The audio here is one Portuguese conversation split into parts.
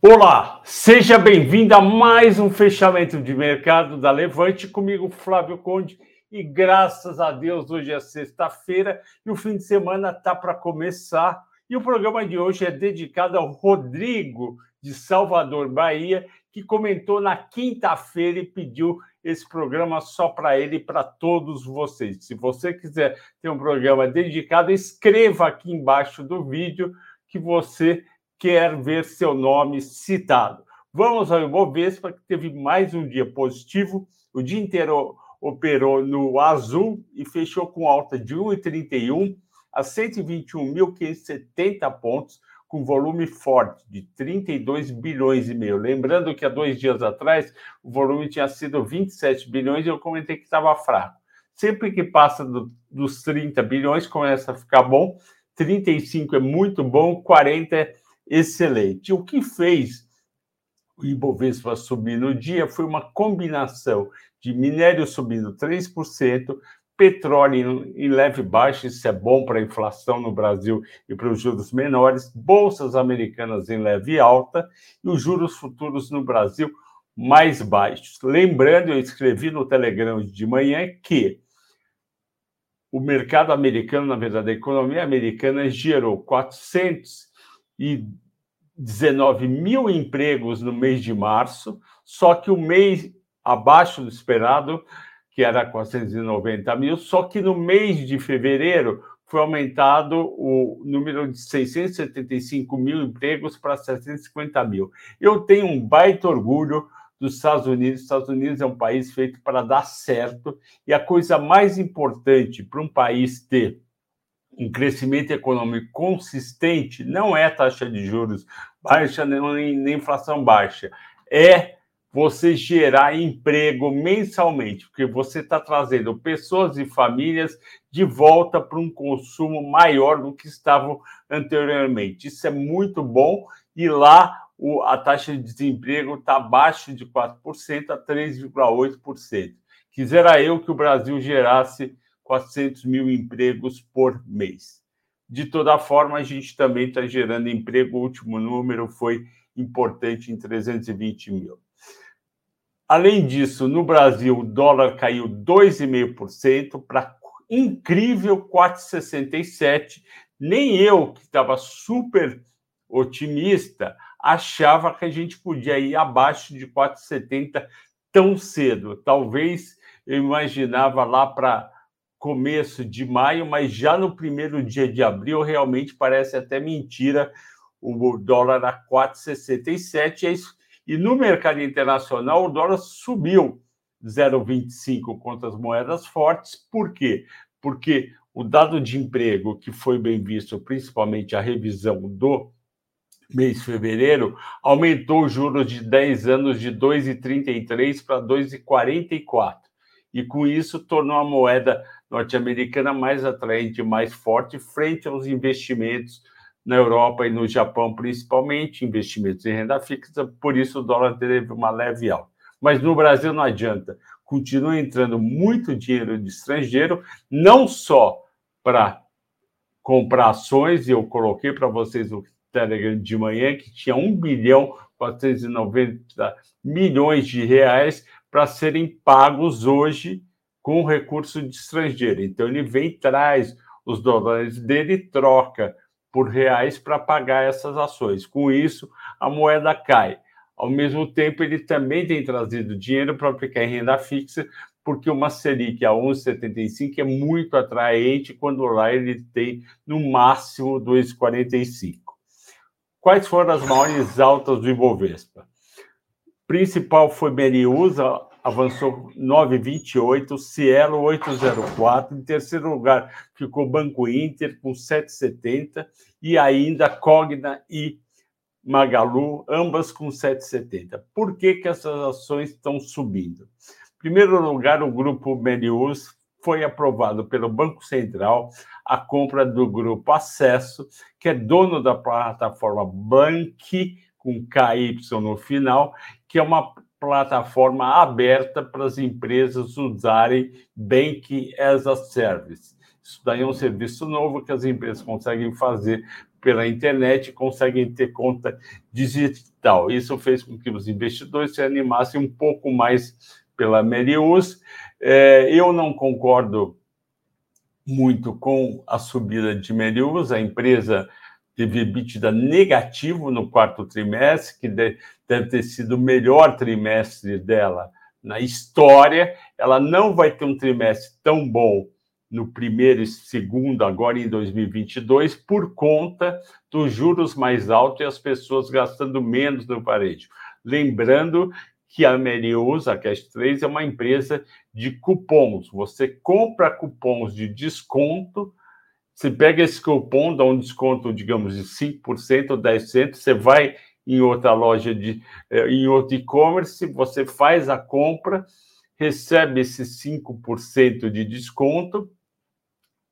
Olá, seja bem-vindo a mais um fechamento de mercado da Levante comigo, Flávio Conde. E graças a Deus, hoje é sexta-feira e o fim de semana está para começar. E o programa de hoje é dedicado ao Rodrigo de Salvador, Bahia, que comentou na quinta-feira e pediu esse programa só para ele e para todos vocês. Se você quiser ter um programa dedicado, escreva aqui embaixo do vídeo que você quer ver seu nome citado. Vamos ao Ibovespa, que teve mais um dia positivo. O dia inteiro operou no azul e fechou com alta de 1,31 a 121.570 pontos, com volume forte de 32 bilhões e meio. Lembrando que há dois dias atrás o volume tinha sido 27 bilhões e eu comentei que estava fraco. Sempre que passa do, dos 30 bilhões começa a ficar bom. 35 é muito bom, 40 é excelente. O que fez o Ibovespa subir no dia foi uma combinação de minério subindo 3%, petróleo em leve baixa, isso é bom para a inflação no Brasil e para os juros menores, bolsas americanas em leve alta e os juros futuros no Brasil mais baixos. Lembrando, eu escrevi no Telegram de manhã que o mercado americano, na verdade, a economia americana gerou 400 e 19 mil empregos no mês de março, só que o mês abaixo do esperado, que era 490 mil, só que no mês de fevereiro foi aumentado o número de 675 mil empregos para 750 mil. Eu tenho um baita orgulho dos Estados Unidos. Os Estados Unidos é um país feito para dar certo, e a coisa mais importante para um país ter um crescimento econômico consistente não é taxa de juros baixa nem, nem inflação baixa, é você gerar emprego mensalmente, porque você está trazendo pessoas e famílias de volta para um consumo maior do que estavam anteriormente. Isso é muito bom e lá o, a taxa de desemprego está abaixo de 4% a 3,8%. Quisera eu que o Brasil gerasse 400 mil empregos por mês. De toda forma, a gente também está gerando emprego. O último número foi importante em 320 mil. Além disso, no Brasil, o dólar caiu 2,5% para incrível 4,67. Nem eu, que estava super otimista, achava que a gente podia ir abaixo de 4,70 tão cedo. Talvez eu imaginava lá para começo de maio, mas já no primeiro dia de abril realmente parece até mentira o dólar a 4,67 é e no mercado internacional o dólar subiu 0,25 contra as moedas fortes. Por quê? Porque o dado de emprego, que foi bem visto, principalmente a revisão do mês de fevereiro, aumentou os juros de 10 anos de 2,33 para 2,44. E com isso tornou a moeda norte-americana mais atraente, mais forte, frente aos investimentos na Europa e no Japão, principalmente, investimentos em renda fixa, por isso o dólar teve uma leve alta. Mas no Brasil não adianta, continua entrando muito dinheiro de estrangeiro, não só para comprar ações, e eu coloquei para vocês o Telegram de manhã, que tinha 1 bilhão 490 milhões de reais para serem pagos hoje com recurso de estrangeiro. Então, ele vem traz os dólares dele e troca por reais para pagar essas ações. Com isso, a moeda cai. Ao mesmo tempo, ele também tem trazido dinheiro para aplicar em renda fixa, porque uma Selic a 11,75 é muito atraente, quando lá ele tem no máximo 2,45. Quais foram as maiores altas do Ibovespa? Principal foi Meriusa, avançou 9,28, Cielo 8,04, em terceiro lugar ficou Banco Inter com 7,70 e ainda Cogna e Magalu, ambas com 7,70. Por que, que essas ações estão subindo? Em primeiro lugar, o grupo Melius foi aprovado pelo Banco Central a compra do grupo Acesso, que é dono da plataforma Bank, com KY no final, que é uma plataforma aberta para as empresas usarem Bank as a Service. Isso daí é um serviço novo que as empresas conseguem fazer pela internet conseguem ter conta digital. Isso fez com que os investidores se animassem um pouco mais pela Melius. É, eu não concordo muito com a subida de Melius, a empresa teve EBITDA negativo no quarto trimestre, que deve ter sido o melhor trimestre dela na história. Ela não vai ter um trimestre tão bom no primeiro e segundo, agora em 2022, por conta dos juros mais altos e as pessoas gastando menos no varejo. Lembrando que a Merius, a Cash 3, é uma empresa de cupons. Você compra cupons de desconto, você pega esse cupom, dá um desconto, digamos, de 5% ou 10%, você vai em outra loja, de, eh, em outro e-commerce, você faz a compra, recebe esse 5% de desconto,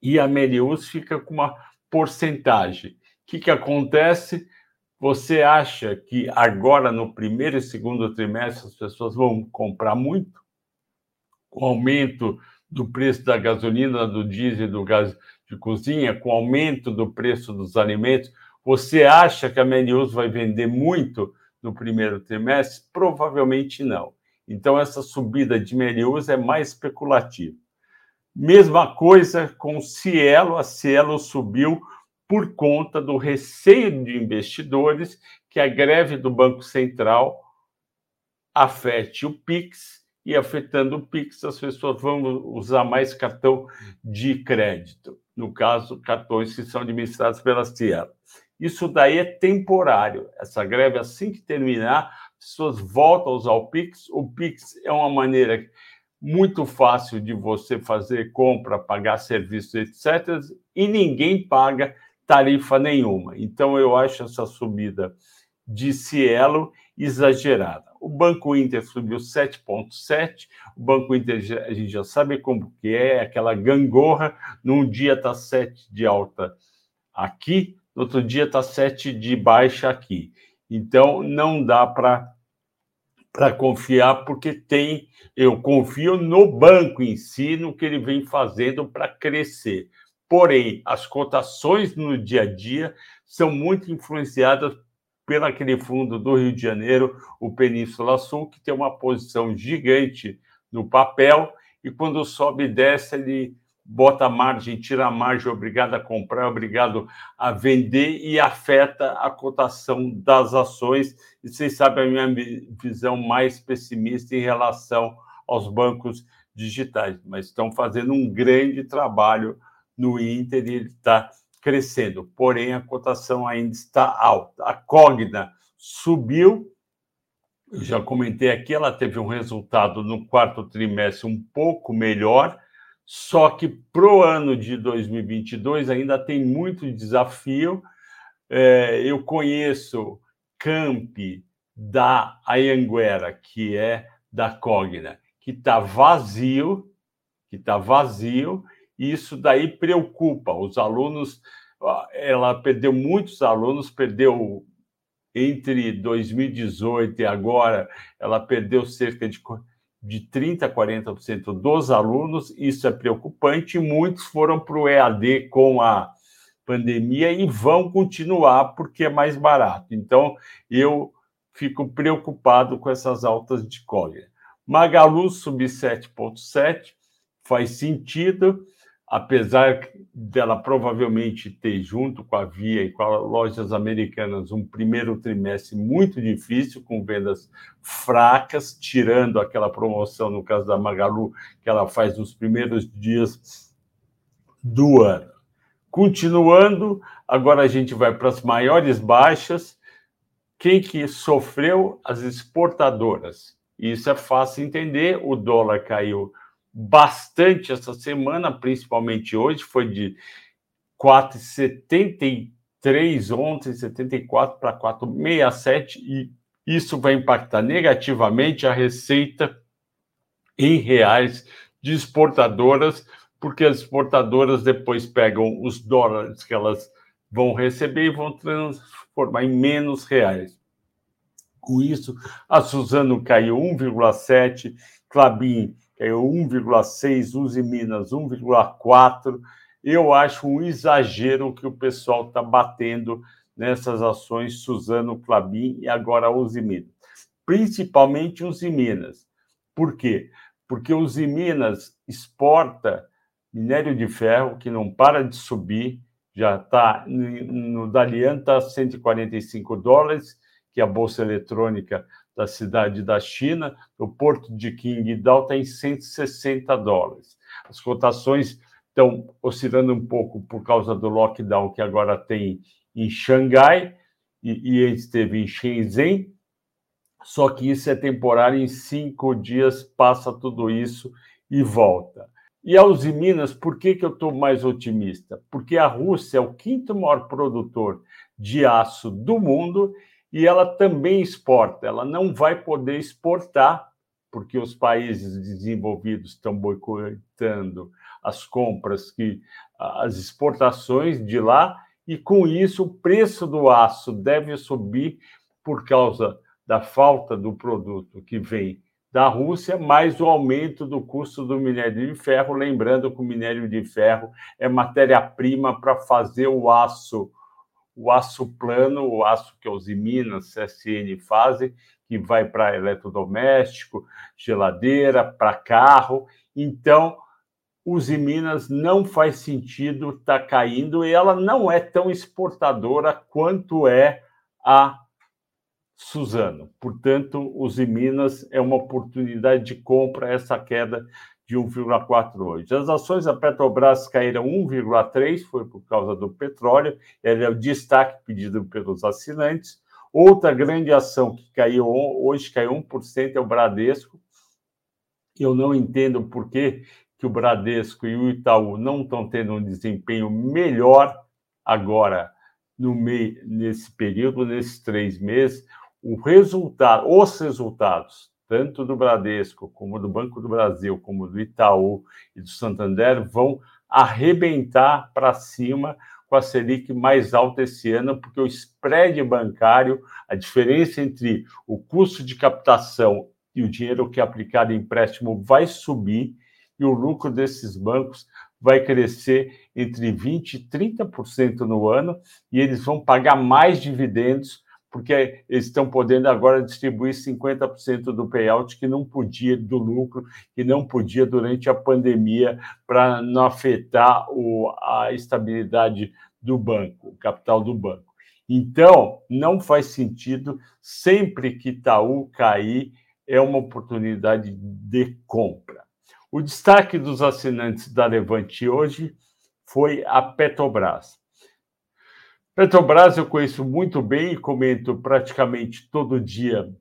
e a Melius fica com uma porcentagem. O que, que acontece? Você acha que agora, no primeiro e segundo trimestre, as pessoas vão comprar muito? Com o aumento do preço da gasolina, do diesel, do gás de cozinha, com o aumento do preço dos alimentos, você acha que a Melius vai vender muito no primeiro trimestre? Provavelmente não. Então, essa subida de Melius é mais especulativa. Mesma coisa com Cielo, a Cielo subiu por conta do receio de investidores que a greve do Banco Central afete o Pix e afetando o Pix as pessoas vão usar mais cartão de crédito, no caso, cartões que são administrados pela Cielo. Isso daí é temporário. Essa greve, assim que terminar, as pessoas voltam a usar o Pix. O Pix é uma maneira muito fácil de você fazer compra, pagar serviços, etc. E ninguém paga tarifa nenhuma. Então, eu acho essa subida de Cielo exagerada. O Banco Inter subiu 7,7. O Banco Inter, a gente já sabe como que é, aquela gangorra. Num dia está 7 de alta aqui, no outro dia está 7 de baixa aqui. Então, não dá para para confiar, porque tem, eu confio no banco em si, no que ele vem fazendo para crescer. Porém, as cotações no dia a dia são muito influenciadas pelo aquele fundo do Rio de Janeiro, o Península Sul, que tem uma posição gigante no papel, e quando sobe e desce, ele bota a margem, tira a margem, obrigado a comprar, obrigado a vender e afeta a cotação das ações. E vocês sabem a minha visão mais pessimista em relação aos bancos digitais, mas estão fazendo um grande trabalho no Inter e ele está crescendo. Porém, a cotação ainda está alta. A Cogna subiu, eu já comentei aqui, ela teve um resultado no quarto trimestre um pouco melhor só que para o ano de 2022 ainda tem muito desafio. É, eu conheço Camp da Ayanguera, que é da Cogna, que está vazio, que está vazio, e isso daí preocupa os alunos. Ela perdeu muitos alunos, perdeu entre 2018 e agora, ela perdeu cerca de de 30% a 40% dos alunos, isso é preocupante. Muitos foram para o EAD com a pandemia e vão continuar porque é mais barato. Então, eu fico preocupado com essas altas de cólera. Magalu sub 7,7 faz sentido apesar dela provavelmente ter, junto com a Via e com as lojas americanas, um primeiro trimestre muito difícil, com vendas fracas, tirando aquela promoção, no caso da Magalu, que ela faz nos primeiros dias do ano. Continuando, agora a gente vai para as maiores baixas. Quem que sofreu? As exportadoras. Isso é fácil entender, o dólar caiu bastante essa semana, principalmente hoje, foi de 4,73 ontem, 74 para 4,67, e isso vai impactar negativamente a receita em reais de exportadoras, porque as exportadoras depois pegam os dólares que elas vão receber e vão transformar em menos reais. Com isso, a Suzano caiu 1,7, Clabin caiu 1,6, Uzi Minas 1,4. eu acho um exagero que o pessoal está batendo nessas ações Suzano, Clabin e agora Usiminas. Principalmente Usiminas. Por quê? Porque Usiminas exporta minério de ferro que não para de subir, já está no Dalian está 145 dólares, que é a bolsa eletrônica da cidade da China, o porto de Qingdao está em 160 dólares. As cotações estão oscilando um pouco por causa do lockdown que agora tem em Xangai e, e esteve em Shenzhen, só que isso é temporário, em cinco dias passa tudo isso e volta. E a Usiminas, por que, que eu estou mais otimista? Porque a Rússia é o quinto maior produtor de aço do mundo e ela também exporta. Ela não vai poder exportar, porque os países desenvolvidos estão boicotando as compras, que as exportações de lá, e com isso o preço do aço deve subir por causa da falta do produto que vem da Rússia, mais o aumento do custo do minério de ferro, lembrando que o minério de ferro é matéria-prima para fazer o aço, o aço plano, o aço que os Minas, CSN fazem, que vai para eletrodoméstico, geladeira, para carro. Então, os Minas não faz sentido estar tá caindo e ela não é tão exportadora quanto é a Suzano. Portanto, os Minas é uma oportunidade de compra essa queda de 1,4 hoje. As ações da Petrobras caíram 1,3, foi por causa do petróleo, é o destaque pedido pelos assinantes. Outra grande ação que caiu hoje, caiu 1%, é o Bradesco. Eu não entendo por que que o Bradesco e o Itaú não estão tendo um desempenho melhor agora no meio nesse período, nesses três meses. O resultado, os resultados, tanto do Bradesco, como do Banco do Brasil, como do Itaú e do Santander, vão arrebentar para cima com a Selic mais alta esse ano, porque o spread bancário, a diferença entre o custo de captação e o dinheiro que é aplicado em empréstimo vai subir e o lucro desses bancos vai crescer entre 20% e 30% no ano, e eles vão pagar mais dividendos, porque eles estão podendo agora distribuir 50% do payout que não podia do lucro, que não podia durante a pandemia, para não afetar o, a estabilidade do banco, o capital do banco. Então, não faz sentido, sempre que Itaú cair, é uma oportunidade de compra. O destaque dos assinantes da Levante hoje foi a Petrobras. Petrobras eu conheço muito bem e comento praticamente todo dia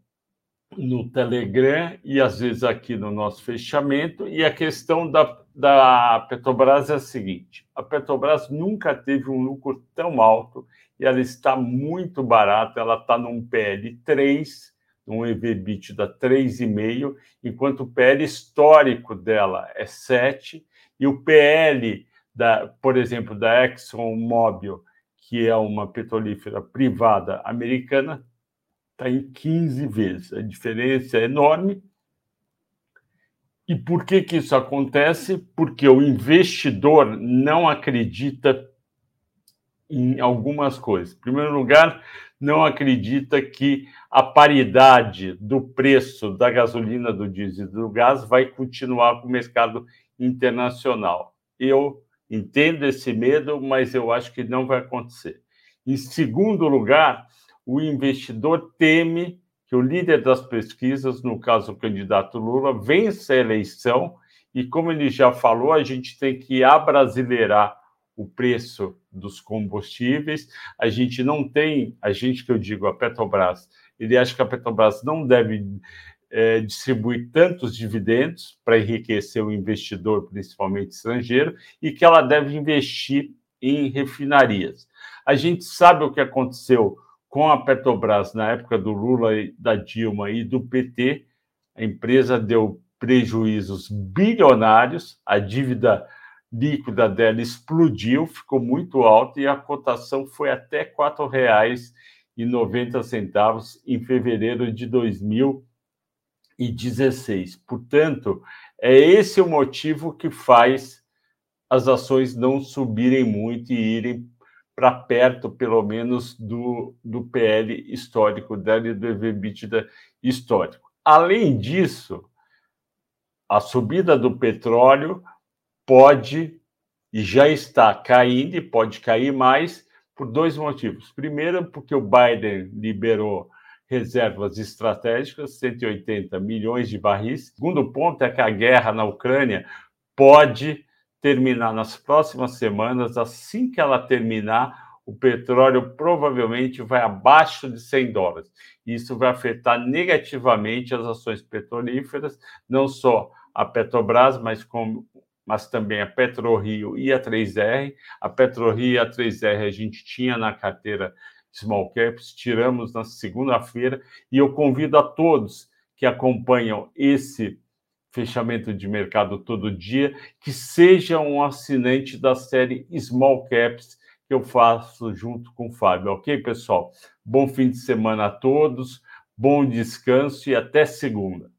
no Telegram e às vezes aqui no nosso fechamento. E a questão da, da Petrobras é a seguinte: a Petrobras nunca teve um lucro tão alto e ela está muito barata, ela está num PL 3 um EV/EBITDA 3,5, enquanto o PL histórico dela é 7 e o PL da, por exemplo, da ExxonMobil, que é uma petrolífera privada americana, está em 15 vezes. A diferença é enorme. E por que, que isso acontece? Porque o investidor não acredita em algumas coisas. Em primeiro lugar, não acredita que a paridade do preço da gasolina, do diesel e do gás vai continuar com o mercado internacional. Eu entendo esse medo, mas eu acho que não vai acontecer. Em segundo lugar, o investidor teme que o líder das pesquisas, no caso o candidato Lula, vença a eleição e, como ele já falou, a gente tem que abrasileirar o preço dos combustíveis. A gente não tem, a gente que eu digo, a Petrobras, ele acha que a Petrobras não deve é, tantos dividendos para enriquecer o investidor, principalmente estrangeiro, e que ela deve investir em refinarias. A gente sabe o que aconteceu com a Petrobras na época do Lula, da Dilma e do PT. A empresa deu prejuízos bilionários, a dívida líquida dela explodiu, ficou muito alta e a cotação foi até R$ 4,90 em fevereiro de 2016. Portanto, é esse o motivo que faz as ações não subirem muito e irem para perto, pelo menos, do, do PL histórico e do EBITDA histórico. Além disso, a subida do petróleo pode e já está caindo e pode cair mais por dois motivos. Primeiro, porque o Biden liberou reservas estratégicas, 180 milhões de barris. Segundo ponto é que a guerra na Ucrânia pode terminar nas próximas semanas. Assim que ela terminar, o petróleo provavelmente vai abaixo de 100 dólares. Isso vai afetar negativamente as ações petrolíferas, não só a Petrobras, mas, com, mas também a PetroRio e a 3R. A PetroRio e a 3R a gente tinha na carteira Small Caps, tiramos na segunda-feira, e eu convido a todos que acompanham esse fechamento de mercado todo dia, que seja um assinante da série Small Caps que eu faço junto com o Fábio, ok, pessoal? Bom fim de semana a todos, bom descanso e até segunda.